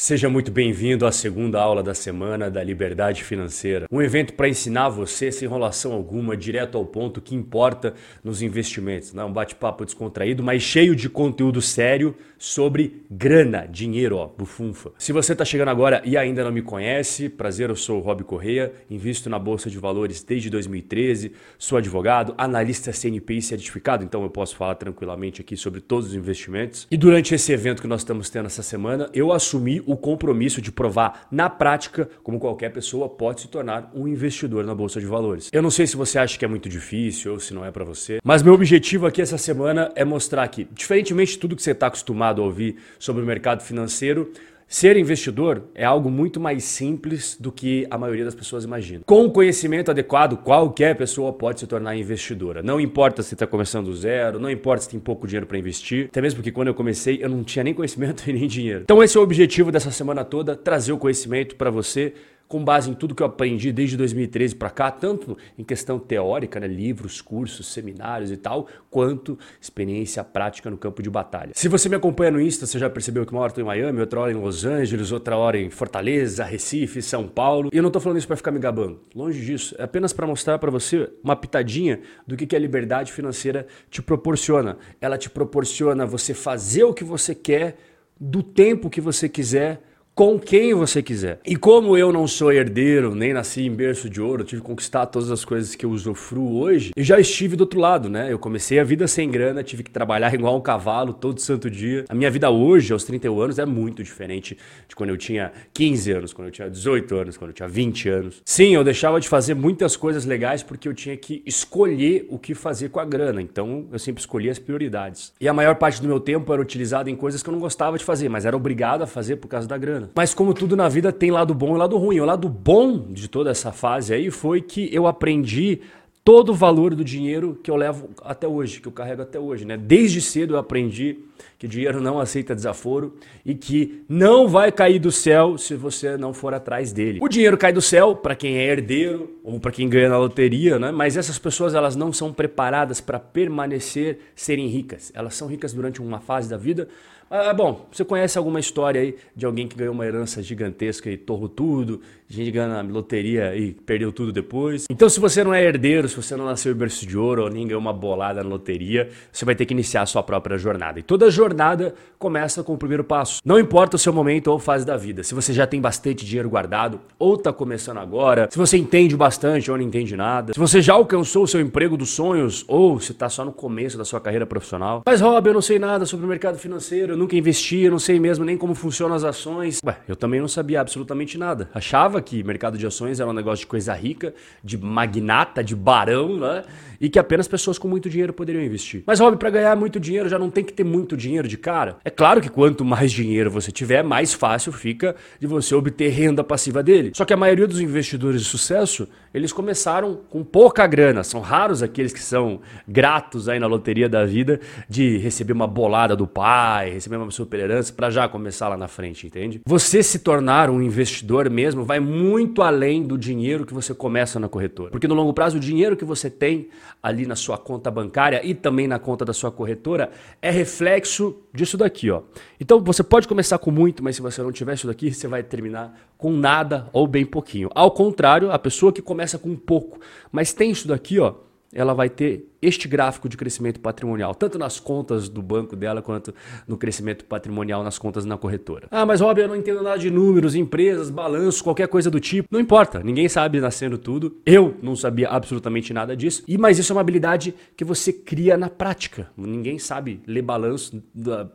Seja muito bem-vindo à segunda aula da semana da Liberdade Financeira. Um evento para ensinar você, sem enrolação alguma, direto ao ponto que importa nos investimentos. Não é um bate-papo descontraído, mas cheio de conteúdo sério sobre grana, dinheiro, ó, bufunfa. Se você está chegando agora e ainda não me conhece, prazer, eu sou o Rob Correia, invisto na Bolsa de Valores desde 2013, sou advogado, analista CNPI certificado, então eu posso falar tranquilamente aqui sobre todos os investimentos. E durante esse evento que nós estamos tendo essa semana, eu assumi o compromisso de provar na prática como qualquer pessoa pode se tornar um investidor na bolsa de valores. Eu não sei se você acha que é muito difícil ou se não é para você, mas meu objetivo aqui essa semana é mostrar que, diferentemente de tudo que você está acostumado a ouvir sobre o mercado financeiro, Ser investidor é algo muito mais simples do que a maioria das pessoas imagina. Com o conhecimento adequado, qualquer pessoa pode se tornar investidora. Não importa se está começando do zero, não importa se tem pouco dinheiro para investir, até mesmo porque quando eu comecei eu não tinha nem conhecimento e nem dinheiro. Então esse é o objetivo dessa semana toda, trazer o conhecimento para você com base em tudo que eu aprendi desde 2013 para cá, tanto em questão teórica, né, livros, cursos, seminários e tal, quanto experiência prática no campo de batalha. Se você me acompanha no Insta, você já percebeu que uma hora estou em Miami, outra hora em Los Angeles, outra hora em Fortaleza, Recife, São Paulo. E eu não estou falando isso para ficar me gabando. Longe disso. É apenas para mostrar para você uma pitadinha do que, que a liberdade financeira te proporciona. Ela te proporciona você fazer o que você quer, do tempo que você quiser com quem você quiser. E como eu não sou herdeiro, nem nasci em berço de ouro, tive que conquistar todas as coisas que eu usufruo hoje, eu já estive do outro lado, né? Eu comecei a vida sem grana, tive que trabalhar igual um cavalo todo santo dia. A minha vida hoje, aos 31 anos, é muito diferente de quando eu tinha 15 anos, quando eu tinha 18 anos, quando eu tinha 20 anos. Sim, eu deixava de fazer muitas coisas legais porque eu tinha que escolher o que fazer com a grana. Então, eu sempre escolhia as prioridades. E a maior parte do meu tempo era utilizado em coisas que eu não gostava de fazer, mas era obrigado a fazer por causa da grana. Mas como tudo na vida tem lado bom e lado ruim. O lado bom de toda essa fase aí foi que eu aprendi todo o valor do dinheiro que eu levo até hoje, que eu carrego até hoje, né? Desde cedo eu aprendi que dinheiro não aceita desaforo e que não vai cair do céu se você não for atrás dele. O dinheiro cai do céu para quem é herdeiro ou para quem ganha na loteria, né? Mas essas pessoas elas não são preparadas para permanecer serem ricas. Elas são ricas durante uma fase da vida, ah, bom, você conhece alguma história aí de alguém que ganhou uma herança gigantesca e torrou tudo, gente ganha na loteria e perdeu tudo depois? Então, se você não é herdeiro, se você não nasceu em berço de ouro ou nem ganhou uma bolada na loteria, você vai ter que iniciar a sua própria jornada. E toda jornada começa com o primeiro passo. Não importa o seu momento ou fase da vida, se você já tem bastante dinheiro guardado ou está começando agora, se você entende bastante ou não entende nada, se você já alcançou o seu emprego dos sonhos ou se está só no começo da sua carreira profissional. Mas, Rob, eu não sei nada sobre o mercado financeiro, nunca investi, eu não sei mesmo nem como funcionam as ações. Ué, eu também não sabia absolutamente nada. Achava que mercado de ações era um negócio de coisa rica, de magnata, de barão, né? E que apenas pessoas com muito dinheiro poderiam investir. Mas, Rob, para ganhar muito dinheiro já não tem que ter muito dinheiro de cara. É claro que quanto mais dinheiro você tiver, mais fácil fica de você obter renda passiva dele. Só que a maioria dos investidores de sucesso, eles começaram com pouca grana. São raros aqueles que são gratos aí na loteria da vida de receber uma bolada do pai, receber uma super herança para já começar lá na frente, entende? Você se tornar um investidor mesmo vai muito além do dinheiro que você começa na corretora. Porque no longo prazo o dinheiro que você tem ali na sua conta bancária e também na conta da sua corretora é reflexo disso daqui, ó. Então você pode começar com muito, mas se você não tiver isso daqui, você vai terminar com nada ou bem pouquinho. Ao contrário, a pessoa que começa com pouco, mas tem isso daqui, ó, ela vai ter este gráfico de crescimento patrimonial, tanto nas contas do banco dela quanto no crescimento patrimonial nas contas na corretora. Ah, mas Rob, eu não entendo nada de números, empresas, balanço, qualquer coisa do tipo. Não importa, ninguém sabe nascendo tudo. Eu não sabia absolutamente nada disso. E mas isso é uma habilidade que você cria na prática. Ninguém sabe ler balanço,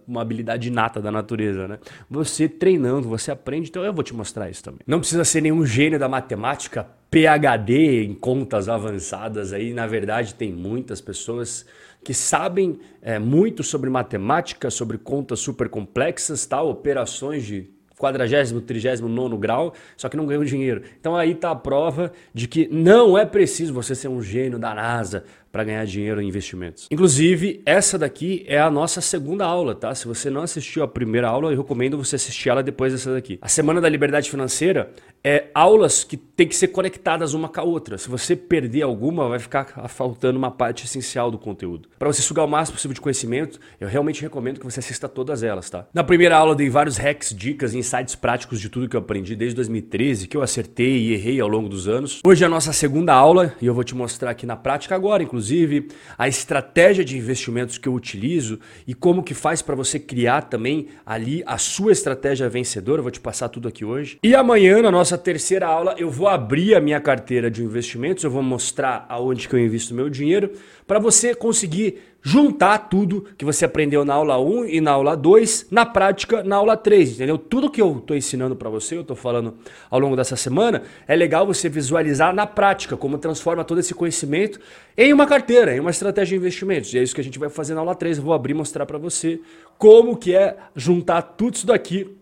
uma habilidade inata da natureza, né? Você treinando, você aprende, então eu vou te mostrar isso também. Não precisa ser nenhum gênio da matemática, PhD em contas avançadas aí, na verdade tem muitas muitas pessoas que sabem é, muito sobre matemática, sobre contas super complexas, tal, operações de 40, 39 grau, só que não ganham dinheiro. Então aí está a prova de que não é preciso você ser um gênio da NASA para ganhar dinheiro em investimentos. Inclusive, essa daqui é a nossa segunda aula, tá? Se você não assistiu a primeira aula, eu recomendo você assistir ela depois dessa daqui. A Semana da Liberdade Financeira é aulas que tem que ser conectadas uma com a outra. Se você perder alguma, vai ficar faltando uma parte essencial do conteúdo. Para você sugar o máximo possível de conhecimento, eu realmente recomendo que você assista todas elas, tá? Na primeira aula eu dei vários hacks, dicas e insights práticos de tudo que eu aprendi desde 2013, que eu acertei e errei ao longo dos anos. Hoje é a nossa segunda aula e eu vou te mostrar aqui na prática agora, inclusive, a estratégia de investimentos que eu utilizo e como que faz para você criar também ali a sua estratégia vencedora. Eu vou te passar tudo aqui hoje. E amanhã, na nossa terceira aula, eu vou abrir a minha carteira de investimentos, eu vou mostrar aonde que eu invisto meu dinheiro para você conseguir juntar tudo que você aprendeu na aula 1 e na aula 2, na prática na aula 3, entendeu? Tudo que eu estou ensinando para você, eu estou falando ao longo dessa semana, é legal você visualizar na prática como transforma todo esse conhecimento em uma carteira, em uma estratégia de investimentos. E é isso que a gente vai fazer na aula 3, eu vou abrir e mostrar para você como que é juntar tudo isso daqui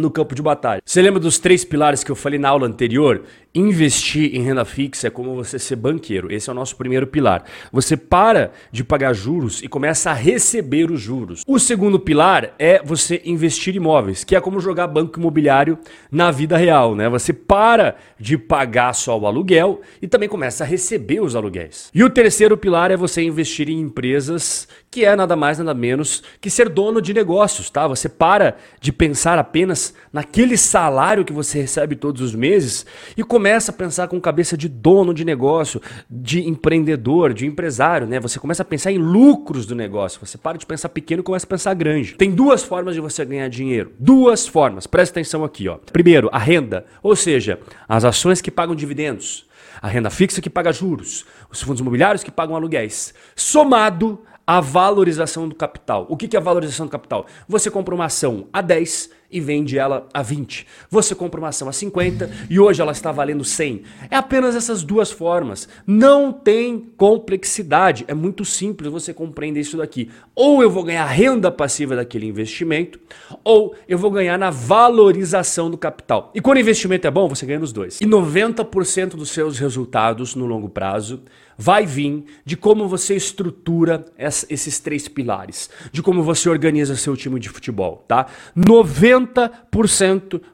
no campo de batalha. Você lembra dos três pilares que eu falei na aula anterior? Investir em renda fixa é como você ser banqueiro. Esse é o nosso primeiro pilar. Você para de pagar juros e começa a receber os juros. O segundo pilar é você investir em imóveis, que é como jogar banco imobiliário na vida real, né? Você para de pagar só o aluguel e também começa a receber os aluguéis. E o terceiro pilar é você investir em empresas, que é nada mais nada menos que ser dono de negócios, tá? Você para de pensar apenas naquele salário que você recebe todos os meses e começa a pensar com cabeça de dono de negócio, de empreendedor, de empresário, né? Você começa a pensar em lucros do negócio. Você para de pensar pequeno e começa a pensar grande. Tem duas formas de você ganhar dinheiro. Duas formas. Presta atenção aqui, ó. Primeiro, a renda, ou seja, as ações que pagam dividendos, a renda fixa que paga juros, os fundos imobiliários que pagam aluguéis, somado à valorização do capital. O que é a valorização do capital? Você compra uma ação a 10 e vende ela a 20. Você compra uma ação a 50 e hoje ela está valendo 100. É apenas essas duas formas. Não tem complexidade. É muito simples você compreender isso daqui. Ou eu vou ganhar renda passiva daquele investimento, ou eu vou ganhar na valorização do capital. E quando o investimento é bom, você ganha nos dois. E 90% dos seus resultados no longo prazo vai vir de como você estrutura esses três pilares, de como você organiza seu time de futebol, tá? 90%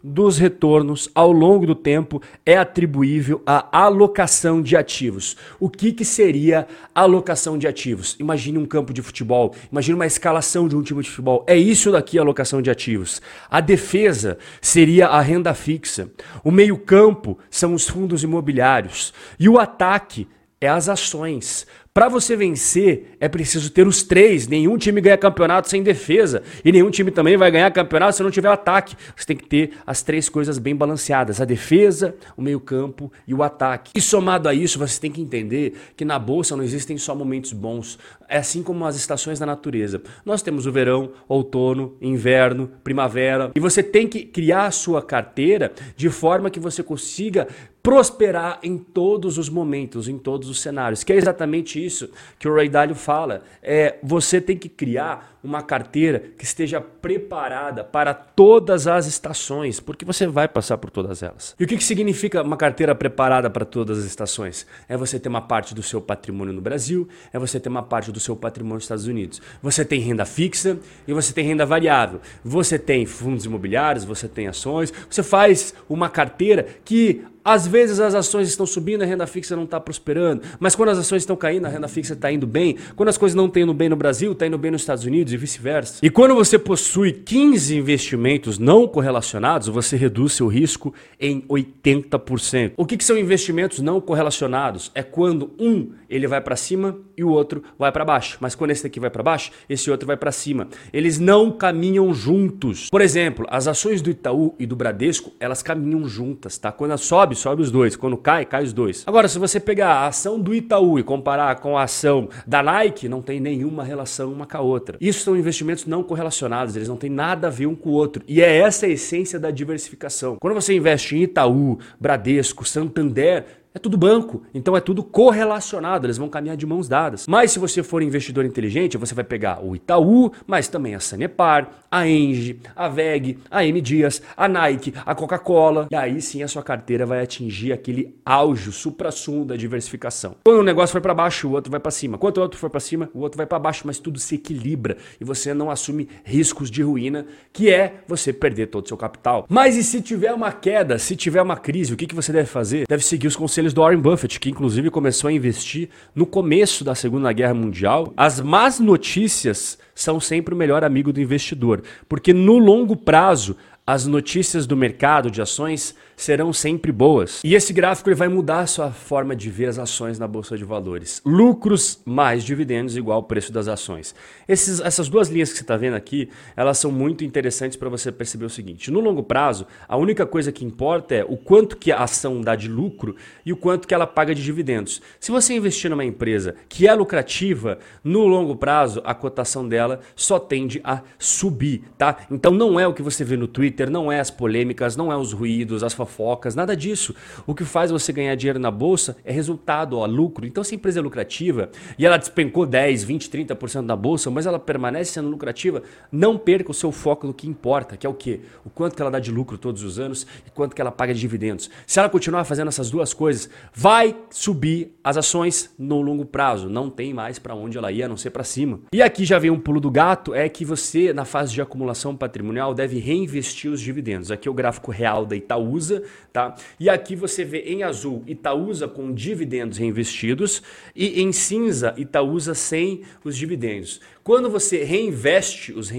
dos retornos ao longo do tempo é atribuível à alocação de ativos. O que, que seria alocação de ativos? Imagine um campo de futebol, imagine uma escalação de um time de futebol. É isso daqui a alocação de ativos. A defesa seria a renda fixa. O meio-campo são os fundos imobiliários. E o ataque é as ações. Para você vencer, é preciso ter os três. Nenhum time ganha campeonato sem defesa. E nenhum time também vai ganhar campeonato se não tiver ataque. Você tem que ter as três coisas bem balanceadas: a defesa, o meio-campo e o ataque. E somado a isso, você tem que entender que na bolsa não existem só momentos bons. É assim como as estações da natureza. Nós temos o verão, outono, inverno, primavera. E você tem que criar a sua carteira de forma que você consiga prosperar em todos os momentos, em todos os cenários. Que é exatamente isso que o Ray Dalio fala. É, você tem que criar uma carteira que esteja preparada para todas as estações, porque você vai passar por todas elas. E o que, que significa uma carteira preparada para todas as estações? É você ter uma parte do seu patrimônio no Brasil, é você ter uma parte do seu patrimônio nos Estados Unidos. Você tem renda fixa e você tem renda variável. Você tem fundos imobiliários, você tem ações, você faz uma carteira que às vezes as ações estão subindo, a renda fixa não está prosperando. Mas quando as ações estão caindo, a renda fixa está indo bem. Quando as coisas não estão indo bem no Brasil, está indo bem nos Estados Unidos e vice-versa. E quando você possui 15 investimentos não correlacionados, você reduz seu risco em 80%. O que, que são investimentos não correlacionados? É quando um ele vai para cima e o outro vai para baixo. Mas quando esse daqui vai para baixo, esse outro vai para cima. Eles não caminham juntos. Por exemplo, as ações do Itaú e do Bradesco, elas caminham juntas, tá? Quando sobe sobe, os dois. Quando cai, cai os dois. Agora, se você pegar a ação do Itaú e comparar com a ação da Nike, não tem nenhuma relação uma com a outra. Isso são investimentos não correlacionados, eles não têm nada a ver um com o outro. E é essa a essência da diversificação. Quando você investe em Itaú, Bradesco, Santander, É tudo banco, então é tudo correlacionado, eles vão caminhar de mãos dadas. Mas se você for investidor inteligente, você vai pegar o Itaú, mas também a Sanepar, a Engie, a VEG, a M Dias, a Nike, a Coca-Cola, e aí sim a sua carteira vai atingir aquele auge, supra-sumo da diversificação. Quando um negócio foi para baixo, o outro vai para cima. Quando o outro for para cima, o outro vai para baixo, mas tudo se equilibra e você não assume riscos de ruína, que é você perder todo o seu capital. Mas e se tiver uma queda, se tiver uma crise, o que, que você deve fazer? Deve seguir os conselhos do Warren Buffett, que inclusive começou a investir no começo da Segunda Guerra Mundial. As más notícias são sempre o melhor amigo do investidor, porque no longo prazo as notícias do mercado de ações serão sempre boas. E esse gráfico ele vai mudar a sua forma de ver as ações na bolsa de valores. Lucros mais dividendos igual ao preço das ações. Esses, essas duas linhas que você está vendo aqui, elas são muito interessantes para você perceber o seguinte: no longo prazo, a única coisa que importa é o quanto que a ação dá de lucro e o quanto que ela paga de dividendos. Se você investir numa empresa que é lucrativa, no longo prazo a cotação dela só tende a subir, tá? Então não é o que você vê no Twitter, não é as polêmicas, não é os ruídos, as fofocas, nada disso. O que faz você ganhar dinheiro na bolsa é resultado, ó, lucro. Então, se a empresa é lucrativa e ela despencou 10, 20, 30% na bolsa, mas ela permanece sendo lucrativa, não perca o seu foco no que importa, que é o quê? O quanto que ela dá de lucro todos os anos e quanto que ela paga de dividendos. Se ela continuar fazendo essas duas coisas, vai subir as ações no longo prazo. Não tem mais para onde ela ir, a não ser para cima. E aqui já vem um pulo do gato, é que você, na fase de acumulação patrimonial, deve reinvestir os dividendos. Aqui é o gráfico real da Itaúsa, Itaúsa, tá? E aqui você vê em azul Itaúsa com dividendos reinvestidos e em cinza Itaúsa sem os dividendos. Quando você reinveste os,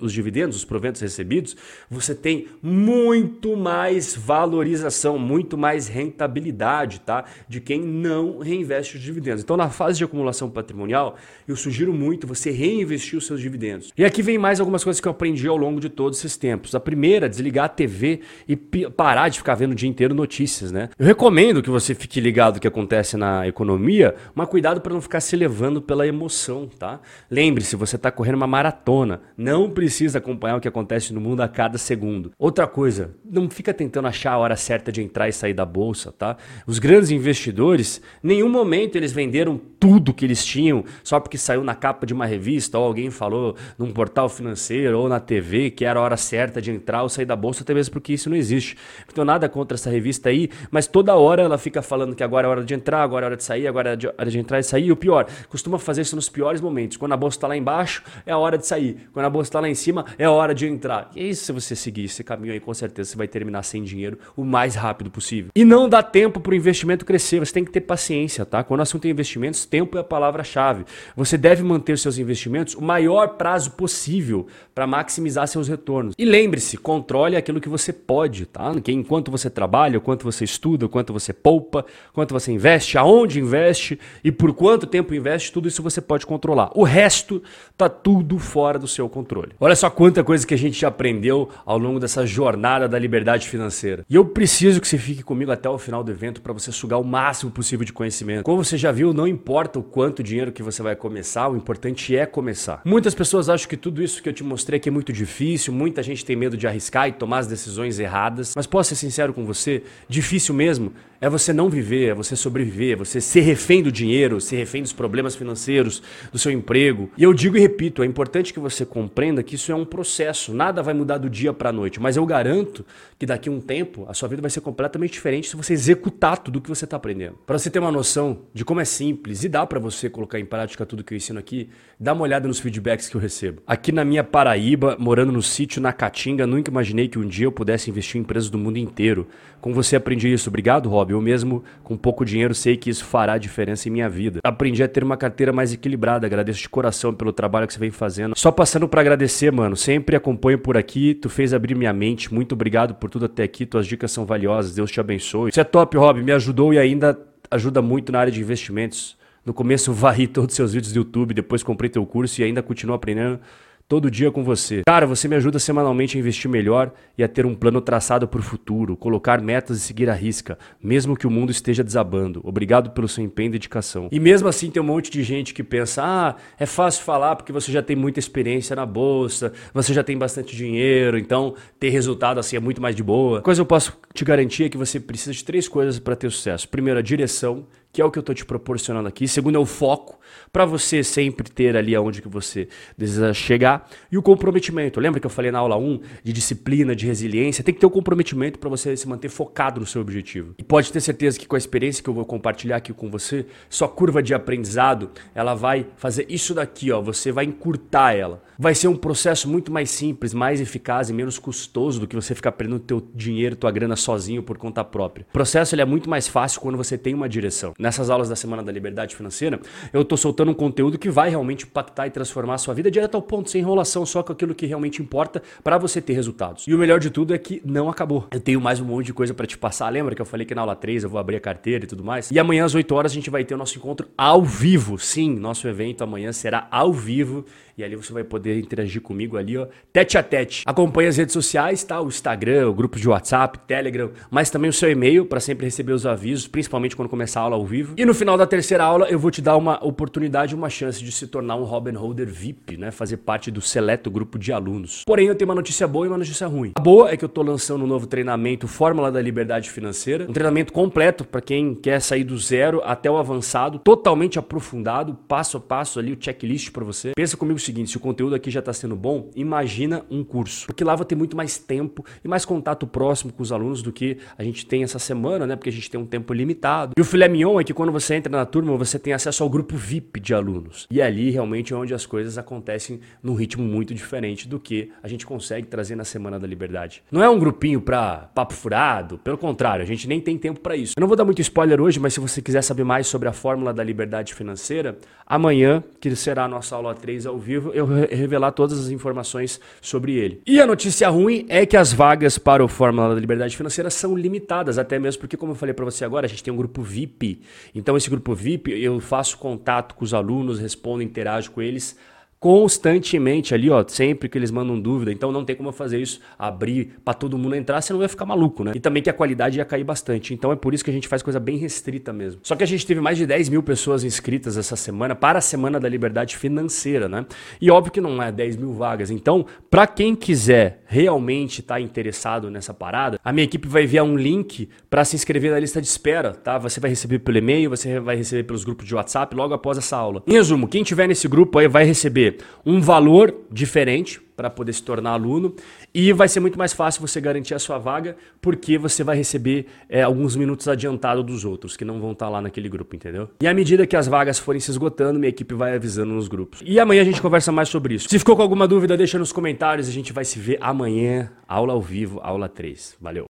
os dividendos, os proventos recebidos, você tem muito mais valorização, muito mais rentabilidade, tá? De quem não reinveste os dividendos. Então, na fase de acumulação patrimonial, eu sugiro muito você reinvestir os seus dividendos. E aqui vem mais algumas coisas que eu aprendi ao longo de todos esses tempos. A primeira, desligar a TV e parar de ficar vendo o dia inteiro notícias, né? Eu recomendo que você fique ligado no que acontece na economia, mas cuidado para não ficar se levando pela emoção, tá? Lembre-se, você está correndo uma maratona, não precisa acompanhar o que acontece no mundo a cada segundo. Outra coisa, não fica tentando achar a hora certa de entrar e sair da bolsa, tá? Os grandes investidores, nenhum momento eles venderam tudo que eles tinham só porque saiu na capa de uma revista ou alguém falou num portal financeiro ou na TV que era a hora certa de entrar ou sair da bolsa, até mesmo porque isso não existe. Tenho nada contra essa revista aí, mas toda hora ela fica falando que agora é hora de entrar, agora é hora de sair, agora é hora de entrar e sair. E o pior, costuma fazer isso nos piores momentos. Quando a bolsa está lá embaixo, é a hora de sair. Quando a bolsa está lá em cima, é a hora de entrar. E isso, se você seguir esse caminho aí, com certeza você vai terminar sem dinheiro o mais rápido possível. E não dá tempo para o investimento crescer, você tem que ter paciência, tá? Quando o assunto é investimentos, tempo é a palavra-chave. Você deve manter seus investimentos o maior prazo possível para maximizar seus retornos. E lembre-se, controle aquilo que você pode, tá? Que enquanto você trabalha, o quanto você estuda, o quanto você poupa, quanto você investe, aonde investe e por quanto tempo investe, tudo isso você pode controlar. O resto tá tudo fora do seu controle. Olha só quanta coisa que a gente já aprendeu ao longo dessa jornada da liberdade financeira. E eu preciso que você fique comigo até o final do evento para você sugar o máximo possível de conhecimento. Como você já viu, não importa o quanto dinheiro que você vai começar, o importante é começar. Muitas pessoas acham que tudo isso que eu te mostrei aqui é muito difícil, muita gente tem medo de arriscar e tomar as decisões erradas, mas posso ser sincero com você, difícil mesmo é você não viver, é você sobreviver, é você ser refém do dinheiro, ser refém dos problemas financeiros, do seu emprego. E eu digo e repito, é importante que você compreenda que isso é um processo, nada vai mudar do dia para a noite, mas eu garanto que daqui a um tempo a sua vida vai ser completamente diferente se você executar tudo o que você está aprendendo. Para você ter uma noção de como é simples e dá para você colocar em prática tudo que eu ensino aqui, dá uma olhada nos feedbacks que eu recebo. Aqui na minha Paraíba, morando no sítio na Caatinga, nunca imaginei que um dia eu pudesse investir em empresas do mundo inteiro. Com você aprendi isso. Obrigado, Rob. Eu mesmo, com pouco dinheiro, sei que isso fará diferença em minha vida. Aprendi a ter uma carteira mais equilibrada. Agradeço de coração pelo trabalho que você vem fazendo. Só passando para agradecer, mano. Sempre acompanho por aqui. Tu fez abrir minha mente. Muito obrigado por tudo até aqui. Tuas dicas são valiosas. Deus te abençoe. Isso é top, Rob. Me ajudou e ainda ajuda muito na área de investimentos. No começo varri todos os seus vídeos do YouTube, depois comprei teu curso e ainda continuo aprendendo. Todo dia com você. Cara, você me ajuda semanalmente a investir melhor e a ter um plano traçado para o futuro, colocar metas e seguir a risca, mesmo que o mundo esteja desabando. Obrigado pelo seu empenho e dedicação. E mesmo assim tem um monte de gente que pensa: "Ah, é fácil falar porque você já tem muita experiência na bolsa, você já tem bastante dinheiro, então ter resultado assim é muito mais de boa". Coisa eu posso te garantir é que você precisa de três coisas para ter sucesso. Primeiro, a direção, que é o que eu estou te proporcionando aqui. Segundo é o foco, para você sempre ter ali aonde que você deseja chegar. E o comprometimento. Lembra que eu falei na aula 1 de disciplina, de resiliência? Tem que ter o um comprometimento para você se manter focado no seu objetivo. E pode ter certeza que com a experiência que eu vou compartilhar aqui com você, sua curva de aprendizado, ela vai fazer isso daqui, ó, você vai encurtar ela. Vai ser um processo muito mais simples, mais eficaz e menos custoso do que você ficar perdendo teu dinheiro, tua grana sozinho por conta própria. O processo ele é muito mais fácil quando você tem uma direção nessas aulas da Semana da Liberdade Financeira, eu estou soltando um conteúdo que vai realmente impactar e transformar a sua vida direto ao ponto, sem enrolação, só com aquilo que realmente importa para você ter resultados. E o melhor de tudo é que não acabou. Eu tenho mais um monte de coisa para te passar. Lembra que eu falei que na aula 3 eu vou abrir a carteira e tudo mais? E amanhã às 8 horas a gente vai ter o nosso encontro ao vivo. Sim, nosso evento amanhã será ao vivo e ali você vai poder interagir comigo ali, ó, tete a tete. Acompanhe as redes sociais, tá? O Instagram, o grupo de WhatsApp, Telegram, mas também o seu e-mail para sempre receber os avisos, principalmente quando começar a aula ao vivo. E no final da terceira aula eu vou te dar uma oportunidade, uma chance de se tornar um Robin Holder VIP, né? Fazer parte do seleto grupo de alunos. Porém, eu tenho uma notícia boa e uma notícia ruim. A boa é que eu tô lançando um novo treinamento Fórmula da Liberdade Financeira, um treinamento completo para quem quer sair do zero até o avançado, totalmente aprofundado, passo a passo ali o checklist para você. Pensa comigo o seguinte, se o conteúdo aqui já está sendo bom, imagina um curso. Porque lá vai ter muito mais tempo e mais contato próximo com os alunos do que a gente tem essa semana, né? Porque a gente tem um tempo limitado. E o filé mignon é que quando você entra na turma, você tem acesso ao grupo VIP de alunos. E ali realmente é onde as coisas acontecem num ritmo muito diferente do que a gente consegue trazer na Semana da Liberdade. Não é um grupinho para papo furado, pelo contrário, a gente nem tem tempo para isso. Eu não vou dar muito spoiler hoje, mas se você quiser saber mais sobre a fórmula da liberdade financeira, amanhã, que será a nossa aula 3 ao vivo, eu revelar todas as informações sobre ele. E a notícia ruim é que as vagas para o Fórmula da Liberdade Financeira são limitadas, até mesmo porque, como eu falei para você agora, a gente tem um grupo VIP. Então, esse grupo VIP, eu faço contato com os alunos, respondo, interajo com eles constantemente ali, ó, sempre que eles mandam dúvida. Então não tem como eu fazer isso, abrir para todo mundo entrar, senão vai ficar maluco, né? E também que a qualidade ia cair bastante. Então é por isso que a gente faz coisa bem restrita mesmo. Só que a gente teve mais de 10 mil pessoas inscritas essa semana para a Semana da Liberdade Financeira, né? E óbvio que não é 10 mil vagas. Então, para quem quiser realmente estar tá interessado nessa parada, a minha equipe vai enviar um link para se inscrever na lista de espera, tá? Você vai receber pelo e-mail, você vai receber pelos grupos de WhatsApp logo após essa aula. Em resumo, quem tiver nesse grupo aí vai receber um valor diferente para poder se tornar aluno e vai ser muito mais fácil você garantir a sua vaga porque você vai receber é, alguns minutos adiantado dos outros que não vão estar tá lá naquele grupo, entendeu? E à medida que as vagas forem se esgotando, minha equipe vai avisando nos grupos. E amanhã a gente conversa mais sobre isso. Se ficou com alguma dúvida, deixa nos comentários, a gente vai se ver amanhã, aula ao vivo, aula 3. Valeu!